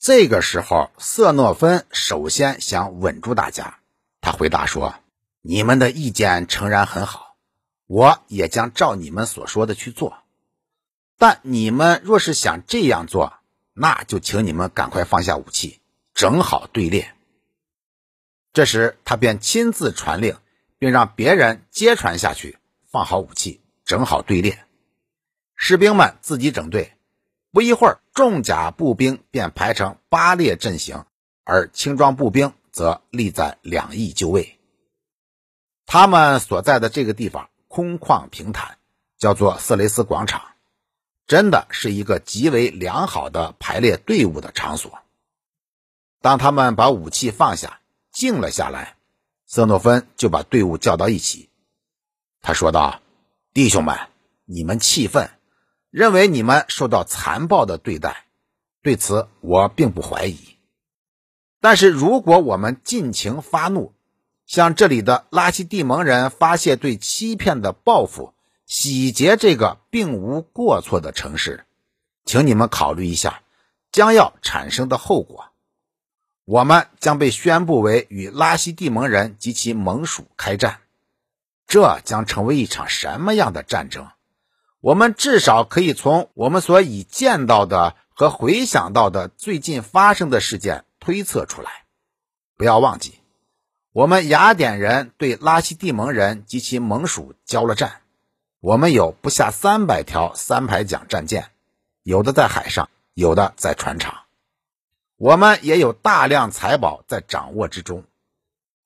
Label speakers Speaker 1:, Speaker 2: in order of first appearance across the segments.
Speaker 1: 这个时候，瑟诺芬首先想稳住大家，他回答说：“你们的意见诚然很好，我也将照你们所说的去做。但你们若是想这样做，那就请你们赶快放下武器，整好队列。”这时，他便亲自传令，并让别人接传下去，放好武器，整好队列。士兵们自己整队，不一会儿，重甲步兵便排成八列阵型，而轻装步兵则立在两翼就位。他们所在的这个地方空旷平坦，叫做色雷斯广场，真的是一个极为良好的排列队伍的场所。当他们把武器放下，静了下来，瑟诺芬就把队伍叫到一起。他说道：“弟兄们，你们气愤。”认为你们受到残暴的对待，对此我并不怀疑。但是，如果我们尽情发怒，向这里的拉希蒂蒙人发泄对欺骗的报复，洗劫这个并无过错的城市，请你们考虑一下将要产生的后果。我们将被宣布为与拉希蒂蒙人及其盟属开战，这将成为一场什么样的战争？我们至少可以从我们所已见到的和回想到的最近发生的事件推测出来。不要忘记，我们雅典人对拉希蒂蒙人及其盟属交了战。我们有不下三百条三排桨战舰，有的在海上，有的在船厂。我们也有大量财宝在掌握之中，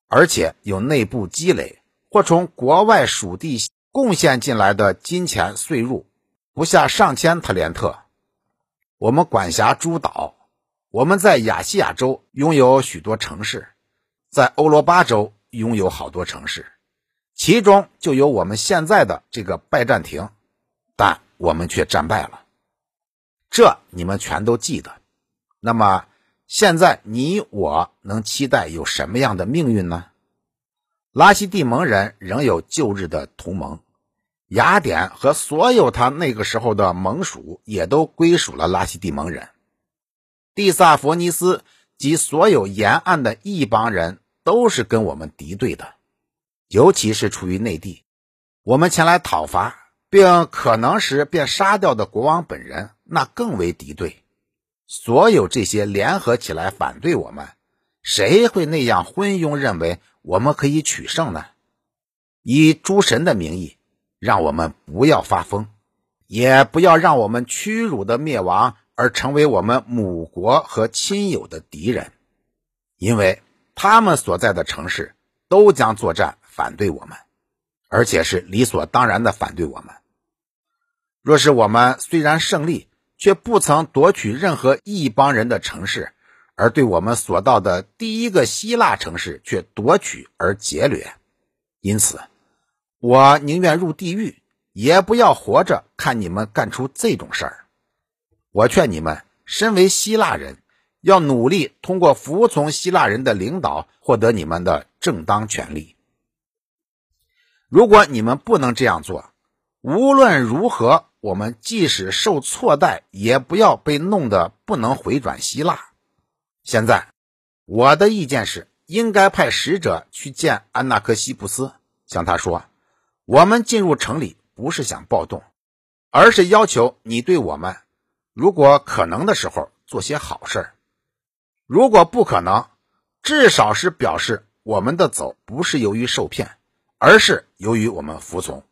Speaker 1: 而且有内部积累或从国外属地。贡献进来的金钱税入不下上千特连特。我们管辖诸岛，我们在亚细亚州拥有许多城市，在欧罗巴州拥有好多城市，其中就有我们现在的这个拜占庭，但我们却战败了。这你们全都记得。那么现在你我能期待有什么样的命运呢？拉希蒂蒙人仍有旧日的同盟。雅典和所有他那个时候的盟属也都归属了拉希蒂蒙人，蒂萨佛尼斯及所有沿岸的一帮人都是跟我们敌对的，尤其是处于内地，我们前来讨伐并可能时便杀掉的国王本人，那更为敌对。所有这些联合起来反对我们，谁会那样昏庸认为我们可以取胜呢？以诸神的名义。让我们不要发疯，也不要让我们屈辱的灭亡而成为我们母国和亲友的敌人，因为他们所在的城市都将作战反对我们，而且是理所当然的反对我们。若是我们虽然胜利，却不曾夺取任何一帮人的城市，而对我们所到的第一个希腊城市却夺取而劫掠，因此。我宁愿入地狱，也不要活着看你们干出这种事儿。我劝你们，身为希腊人，要努力通过服从希腊人的领导，获得你们的正当权利。如果你们不能这样做，无论如何，我们即使受错待，也不要被弄得不能回转希腊。现在，我的意见是，应该派使者去见安纳克西布斯，向他说。我们进入城里不是想暴动，而是要求你对我们，如果可能的时候做些好事；如果不可能，至少是表示我们的走不是由于受骗，而是由于我们服从。